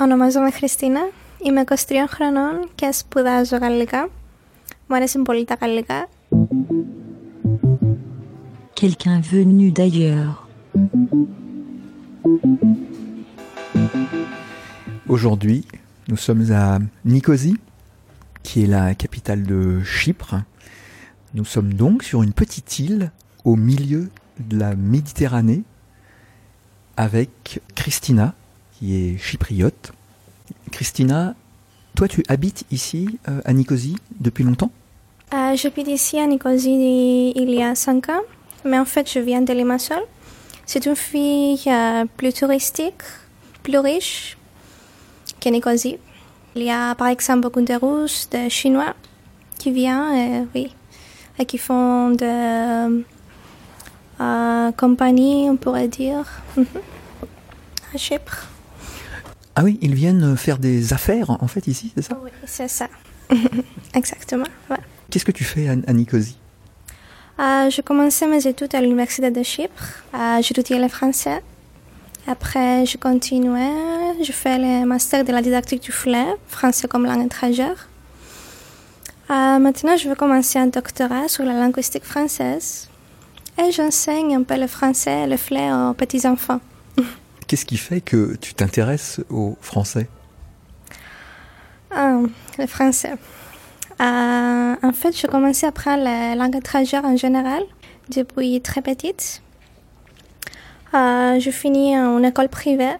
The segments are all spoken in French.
Ονομάζομαι Χριστίνα, είμαι 23 χρονών και σπουδάζω γαλλικά. Μου αρέσουν πολύ τα γαλλικά. Quelqu'un venu d'ailleurs. Aujourd'hui, nous sommes à Nicosie, qui est la capitale de Chypre. Nous sommes donc sur une petite île au milieu de la Méditerranée avec Christina, qui est chypriote. Christina, toi tu habites ici euh, à Nicosie depuis longtemps? Euh, J'habite ici à Nicosie il y a 5 ans, mais en fait je viens de Limassol. C'est une fille euh, plus touristique, plus riche que Nicosie. Il y a par exemple beaucoup de Russes, de Chinois qui viennent, euh, oui, et qui font de compagnie, on pourrait dire, à Chypre. Ah oui, ils viennent faire des affaires en fait ici, c'est ça Oui, c'est ça. Exactement. ouais. Qu'est-ce que tu fais à, Nicosie Euh, j'ai commencé mes études à l'Université de Chypre. Euh, étudié le français. Après, je continuais. Je fais le master de la didactique du fleuve, français comme langue étrangère. Euh, maintenant, je vais commencer un doctorat sur la linguistique française. Et j'enseigne un peu le français et le fleuve aux petits-enfants. Qu'est-ce qui fait que tu t'intéresses au français? Ah, le français. Euh, en fait, j'ai commencé à apprendre la langue étrangère en général depuis très petite. Euh, je finis en école privée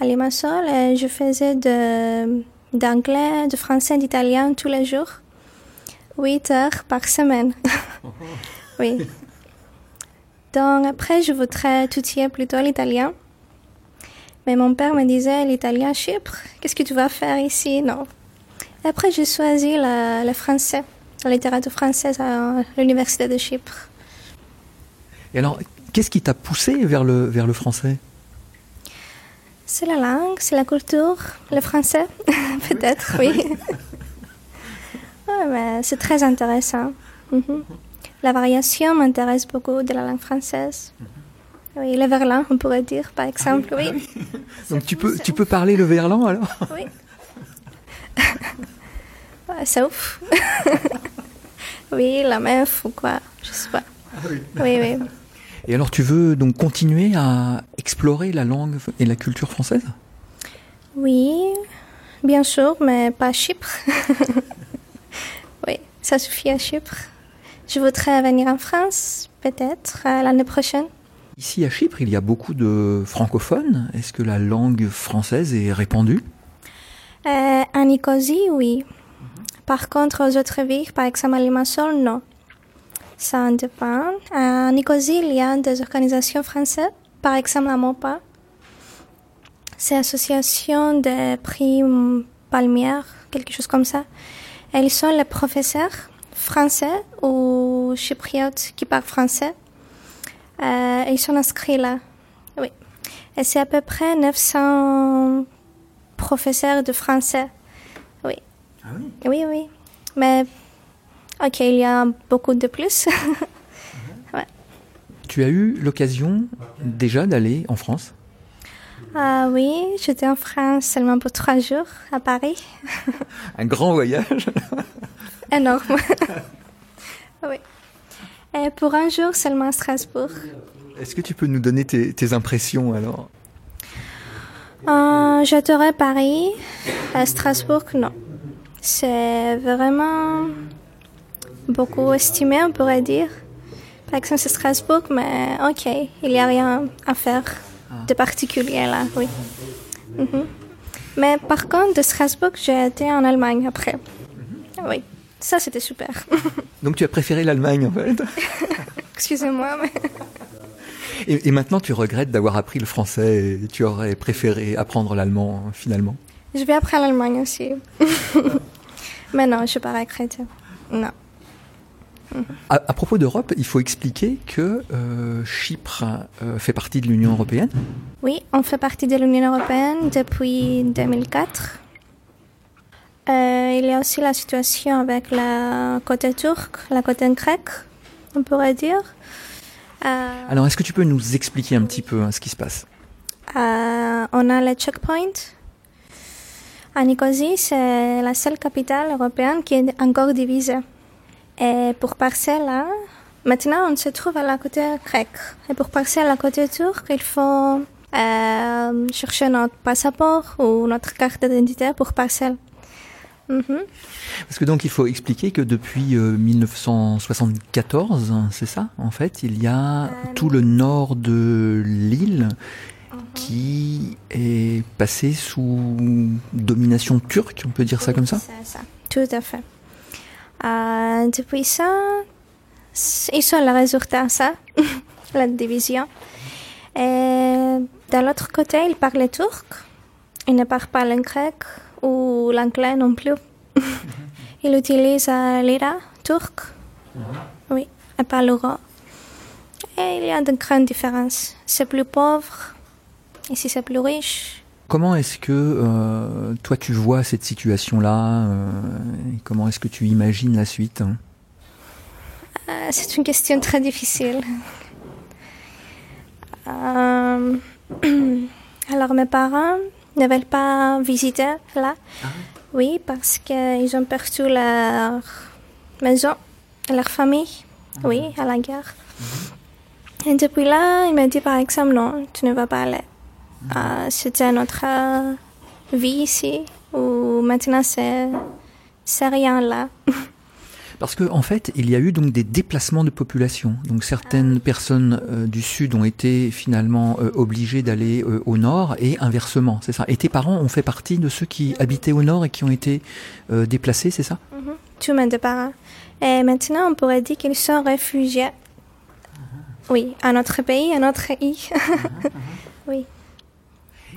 à Limassol et je faisais de, d'anglais, de français, d'italien tous les jours. 8 heures par semaine. oui. Donc après, je voudrais étudier plutôt l'italien. Mais mon père me disait, l'italien à Chypre, qu'est-ce que tu vas faire ici? Non. Après, j'ai choisi le français, la littérature française à l'université de Chypre. Et alors, qu'est-ce qui t'a poussé vers le, vers le français? C'est la langue, c'est la culture, le français, peut-être, oui. Ouais, mais c'est très intéressant. Mhm. La variation m'intéresse beaucoup de la langue française. Oui, le verlan, on pourrait dire, par exemple, oui. Donc tu peux, tu peux parler le verlan alors Oui. C'est ouf. oui, la meuf ou quoi, je sais pas. Oui, oui. Et alors tu veux donc continuer à explorer la langue et la culture française? Oui, bien sûr, mais pas à Chypre. oui, ça suffit à Chypre. Je voudrais venir en France, peut-être, euh, l'année prochaine. Ici à Chypre, il y a beaucoup de francophones. Est-ce que la langue française est répandue? Euh, à Nicosie, oui. Par contre, aux autres villes, par exemple à Limassol, non. Ça en dépend. À Nicosie, il y a des organisations françaises, par exemple à Mopa. C'est l'association des prix Palmière, quelque chose comme ça. Ils sont les professeurs français ou chypriotes qui parlent français. Euh, ils sont inscrits là. Oui. Et c'est à peu près 900 professeur de français. Oui. Oui, oui. Mais, ok, il y a beaucoup de plus. Tu as eu l'occasion déjà d'aller en France? Ah oui, j'étais en France seulement pour trois jours, à Paris. Un grand voyage Énorme. oui. Et pour un jour seulement à Strasbourg. Est-ce que tu peux nous donner tes, tes impressions alors? Euh, J'adorais Paris. À Strasbourg, non. C'est vraiment beaucoup estimé, on pourrait dire. Par exemple, c'est Strasbourg, mais ok, il n'y a rien à faire de particulier là, oui. Mhm. Mais par contre, de Strasbourg, j'ai été en Allemagne après. Oui, ça c'était super. Donc tu as préféré l'Allemagne en fait Excusez-moi, mais... et, et maintenant tu regrettes d'avoir appris le français et tu aurais préféré apprendre l'allemand finalement? Je vais après l'Allemagne aussi. mais non, je ne suis pas regretter. Non. à, à propos d'Europe, il faut expliquer que euh, Chypre euh, fait partie de l'Union européenne? Oui, on fait partie de l'Union européenne depuis 2004. Euh, il y a aussi la situation avec la côté turque, la côté grecque, on pourrait dire. Euh, Alors est-ce que tu peux nous expliquer un petit peu hein, ce qui se passe? Euh, on a le checkpoint À Nicosie, c'est la seule capitale européenne qui est encore divisée. Et pour passer là, maintenant on se trouve à la côté grec. Et pour passer à la côté turc, il faut euh, chercher notre passeport ou notre carte d'identité pour passer. Mhm. Parce que donc il faut expliquer que depuis euh, 1974, hein, c'est ça en fait, il y a tout le nord de l'île qui est passé sous domination turque, on peut dire ça comme ça C'est ça, tout à fait. Euh, depuis ça, ils sont le résultat, ça, la division. Et de l'autre côté, ils parlent le turc. Ils ne parlent pas le grec ou l'anglais non plus. ils utilisent euh, l'ira turc. Oui, et pas l'euro. Et il y a de grandes différences. C'est plus pauvre. Ici, c'est plus riche. Comment est-ce que euh, toi tu vois cette situation-là euh, et Comment est-ce que tu imagines la suite hein? Euh, c'est une question très difficile. Alors, mes parents ne veulent pas visiter là? Oui, parce qu'ils ont perdu leur maison, leur famille. Oui, à la guerre. Et depuis là, il m'a dit par exemple, non, tu ne vas pas aller. Euh, C'était notre euh, vie ici, ou maintenant c'est c'est rien là. Parce que en fait, il y a eu donc des déplacements de population. Donc certaines personnes euh, du sud ont été finalement euh, obligées d'aller euh, au nord et inversement, c'est ça. Et tes parents ont fait partie de ceux qui habitaient au nord et qui ont été déplacés, c'est ça? Mhm. Tous mes parents. Et maintenant, on pourrait dire qu'ils sont réfugiés. Oui, à notre pays, à notre île. oui.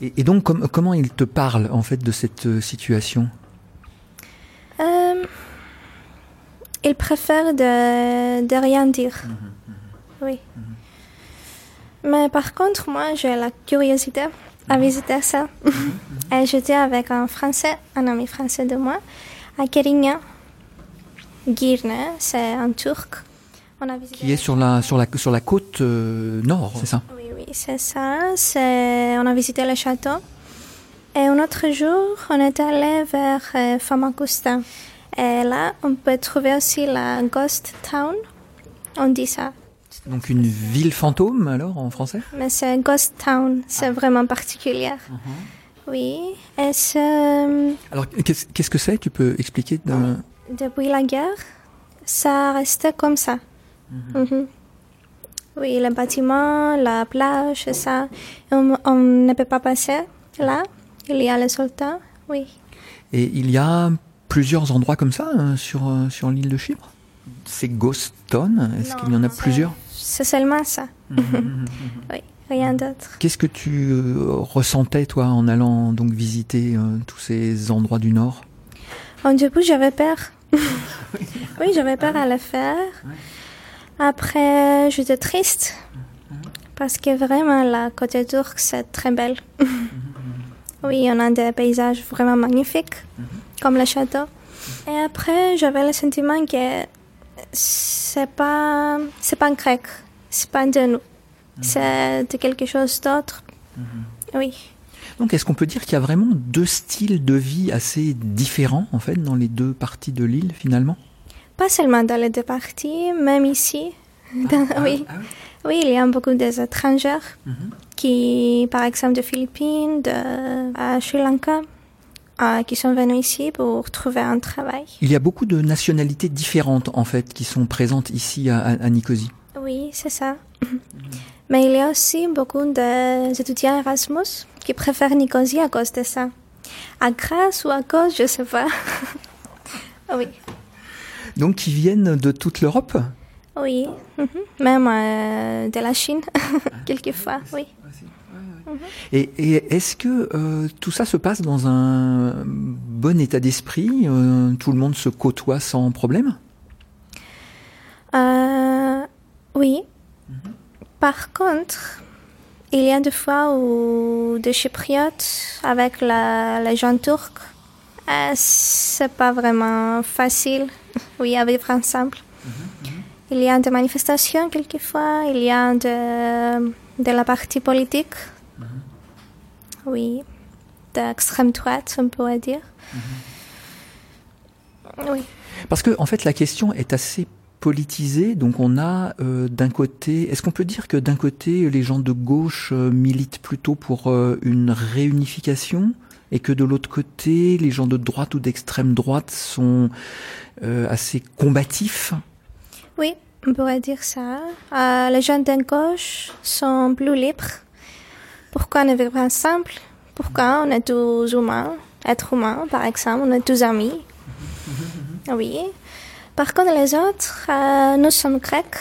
et, et donc com- comment ils te parlent en fait de cette situation Euh, ils préfèrent de, de rien dire. Oui. Mais par contre, moi, j'ai la curiosité à visiter ça. Et j'étais avec un Français, un ami français de moi, à Keringa. Girne, c'est en turc. On a visité Qui est sur la sur la sur la côte euh, nord, c'est ça? Oui, oui, c'est ça. On a visité le château. Et un autre jour, on est allé vers euh, Famagusta. Et là, on peut trouver aussi la Ghost Town. On dit ça. Donc une ville fantôme alors en français? Mais c'est Ghost Town. C'est vraiment particulier. Oui. Et c'est... Alors qu'est-ce que c'est? Tu peux expliquer de- Depuis la guerre, ça restait comme ça. Mhm. Oui, le bâtiment, la plage, ça. On, on ne peut pas passer là. Il y a les soldats. Oui. Et il y a plusieurs endroits comme ça euh, sur, euh, sur l'île de Chypre C'est Ghost Town Est-ce qu'il y en a plusieurs C'est seulement ça. oui, rien d'autre. Qu'est-ce que tu euh, ressentais toi en allant donc visiter euh, tous ces endroits du Nord? Au début, j'avais peur. oui, j'avais peur à le faire. Après, j'étais triste. Parce que vraiment, la côté turque, c'est très belle. Oui, on a des paysages vraiment magnifiques, comme le château. Et après, j'avais le sentiment que c'est pas, c'est pas grec, c'est pas de nous, c'est de quelque chose d'autre. Oui. Donc est-ce qu'on peut dire qu'il y a vraiment deux styles de vie assez différents en fait dans les deux parties de l'île finalement? Pas seulement dans les deux parties, même ici. Dans- oui. oui, il y a beaucoup d'étrangers qui, par exemple, de Philippines, de Sri Lanka, euh, qui sont venus ici pour trouver un travail. Il y a beaucoup de nationalités différentes en fait qui sont présentes ici à, à- à Nicosie. Oui, c'est ça. Mais il y a aussi beaucoup d'étudiants Erasmus qui préfèrent Nicosie à cause de ça. À grâce ou à cause, je sais pas. oui. Donc qui viennent de toute l'Europe Oui, mhm. même euh, de la Chine, quelquefois, oui. Et, et est-ce que euh, tout ça se passe dans un bon état d'esprit euh, Tout le monde se côtoie sans problème? Euh, oui. Par contre, il y a des fois où des Chypriotes avec la, les gens turcs, euh, c'est pas vraiment facile, oui, à vivre ensemble. Il y a des manifestations quelquefois, il y a de, de la partie politique. Oui. d'extrême droite, on pourrait dire. Oui. Parce que en fait, la question est assez politisée. Donc, on a euh, d'un côté, est-ce qu'on peut dire que d'un côté, les gens de gauche euh, militent plutôt pour euh, une réunification et que de l'autre côté, les gens de droite ou d'extrême droite sont euh, assez combatifs Oui, on pourrait dire ça. Euh, les gens de gauche sont plus libres. Pourquoi on est vivre ensemble Pourquoi on est tous humains Être humains, par exemple, on est tous amis? Oui. Par contre, les autres, euh, nous sommes grecs.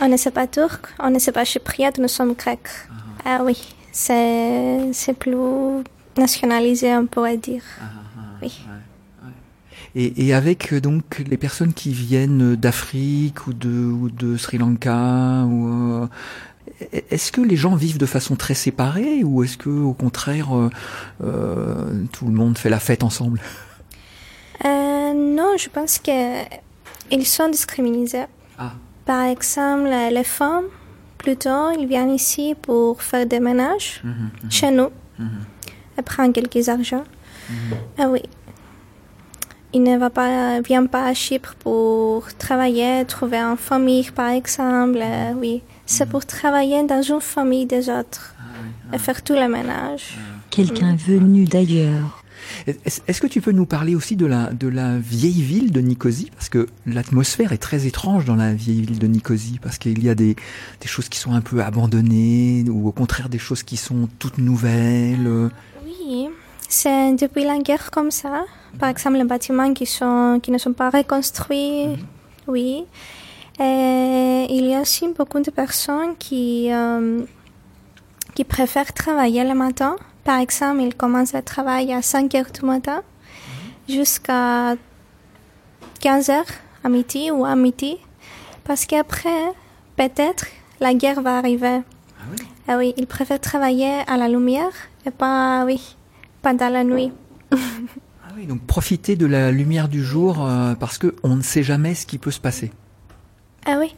On ne sait pas turc, on ne sait pas chypriote, nous sommes grecs. Ah oui, c'est c'est plus nationalisé, on pourrait dire. Oui. Et, et avec euh, donc les personnes qui viennent d'Afrique ou de, ou de Sri Lanka, ou, euh, est-ce que les gens vivent de façon très séparée ou est-ce que au contraire euh, euh, tout le monde fait la fête ensemble? Euh, non, je pense que ils sont discriminés. Ah. Par exemple, les femmes, plutôt, ils viennent ici pour faire des ménages Mhm, chez nous et prendre quelques argent. Ah oui. Ils ne va pas, viennent pas à Chypre pour travailler, trouver une famille, par exemple. Euh, oui, c'est pour travailler dans une famille des autres et faire tout le ménage. Quelqu'un venu d'ailleurs. Est-ce est-ce que tu peux nous parler aussi de la, de la vieille ville de Nicosie? Parce que l'atmosphère est très étrange dans la vieille ville de Nicosie, parce qu'il y a des, des choses qui sont un peu abandonnées, ou au contraire des choses qui sont toutes nouvelles. Oui, c'est depuis la guerre comme ça. Par exemple, les bâtiments qui, sont, qui ne sont pas reconstruits, oui. Et il y a aussi beaucoup de personnes qui, euh, qui préfèrent travailler le matin. Par exemple, ils commencent le travail à 5 heures du matin jusqu'à 15 heures à midi ou à midi. Parce qu'après, peut-être, la guerre va arriver. Ah oui, ils préfèrent travailler à la lumière et pas, oui, pendant la nuit. Ah oui, donc profiter de la lumière du jour, euh, parce que on ne sait jamais ce qui peut se passer. Ah oui,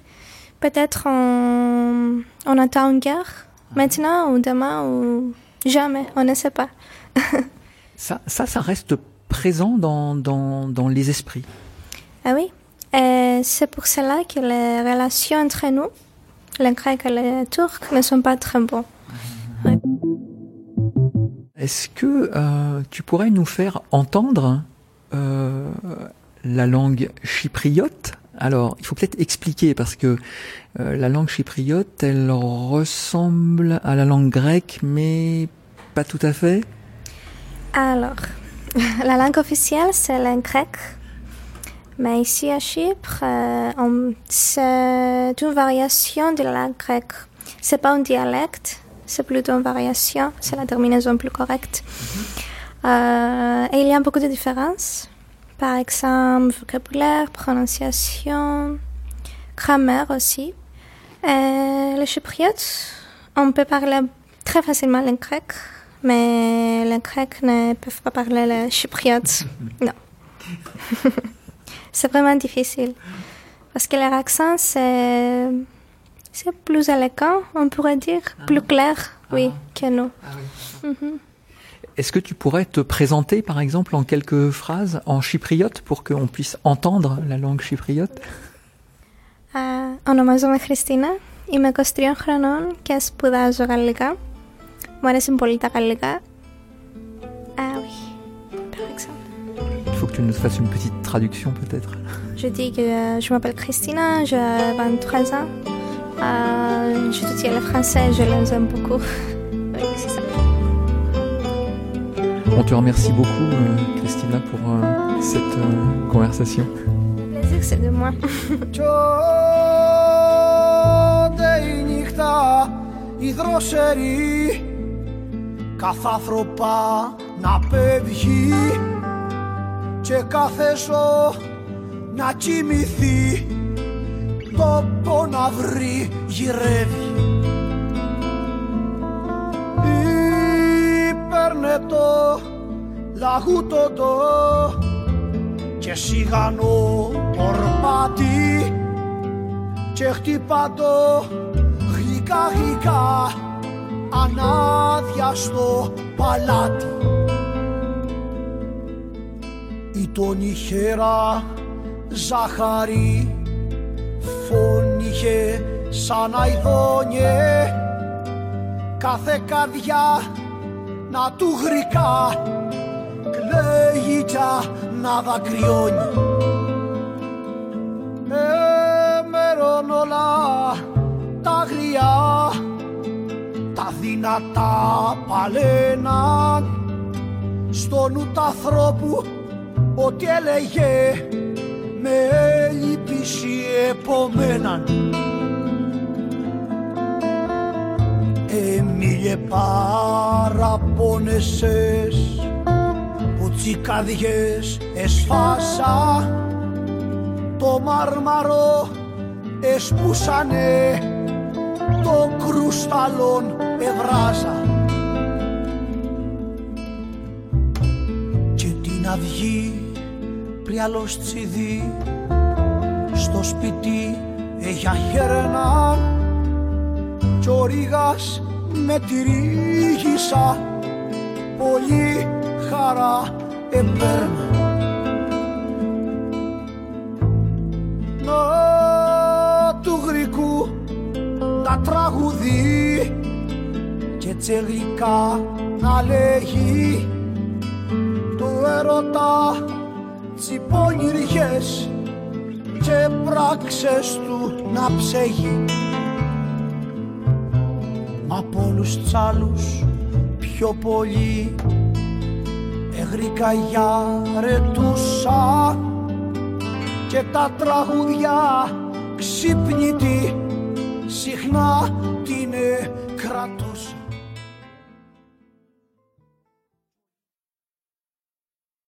peut-être on, on attend une guerre maintenant ou demain ou jamais, on ne sait pas. Ça, ça, ça reste présent dans, dans, dans les esprits. Ah oui, et c'est pour cela que les relations entre nous, les Grecs et les Turcs, ne sont pas très bonnes. Est-ce que euh, tu pourrais nous faire entendre euh, la langue chypriote? Alors, il faut peut-être expliquer parce que euh, la langue chypriote, elle ressemble à la langue grecque, mais pas tout à fait. Alors, la langue officielle, c'est le grec. Mais ici à Chypre, euh, c'est une variation de la langue grecque. C'est pas un dialecte, c'est plutôt une variation, c'est la terminaison plus correcte. Euh, et il y a beaucoup de différences. Par exemple, vocabulaire, prononciation, grammaire aussi. Et le chypriote, on peut parler très facilement le grec, mais les Grecs ne peuvent pas parler le chypriote. non. c'est vraiment difficile. Parce que leur accent, c'est, c'est plus éloquent, on pourrait dire, plus clair, oui, que nous. Est-ce que tu pourrais te présenter, par exemple, en quelques phrases en chypriote pour qu'on puisse entendre la langue chypriote Α, ονομάζομαι Χριστίνα, είμαι 23 χρονών και σπουδάζω γαλλικά. Μου αρέσουν πολύ τα γαλλικά. Ah oui, par exemple. Il faut que tu nous fasses une petite traduction, peut-être. Je dis que euh, je m'appelle Christina, j'ai 23 ans. Euh, je soutiens le français, je les aime beaucoup. Oui, c'est ça. On te remercie beaucoup, euh, Christina, pour euh, cette euh, conversation. Le plaisir, c'est de moi. Τσόντε η νύχτα η δροσερή καθάθρωπα να πέφγει και κάθε ζω να κοιμηθεί τόπο να βρει γυρεύει. Υπέρνε το λαγούτο το και σιγανό ορπατί και χτύπα το γλυκά γλυκά ανάδια στο παλάτι. Ή τον ηχερά ζαχαρή φώνηχε σαν αηδόνιε κάθε καρδιά να του γρικά κλαίγει να δακρυώνει. Εμέρων όλα τα γριά τα δυνατά παλέναν στο νου του ανθρώπου ότι έλεγε με έλλειπηση επομέναν Εμίλε παραπονεσες που τσικάδιες εσφάσα. Το μάρμαρο εσπούσανε το κρουσταλόν ευράζα και την αυγή πριαλός τσιδί στο σπίτι έχει χέρνα κι ο Ρήγας με τη ρίγησα πολύ χαρά επέρνα. Να του γρικού να τραγουδεί και τσελικά να λέγει. Του έρωτα τσιπώνυριές και πράξες του να ψεγεί Απ' όλους τσάλους πιο πολύ έγρικα γιαρετούσα και τα τραγουδιά ξυπνητή συχνά την κρατούσα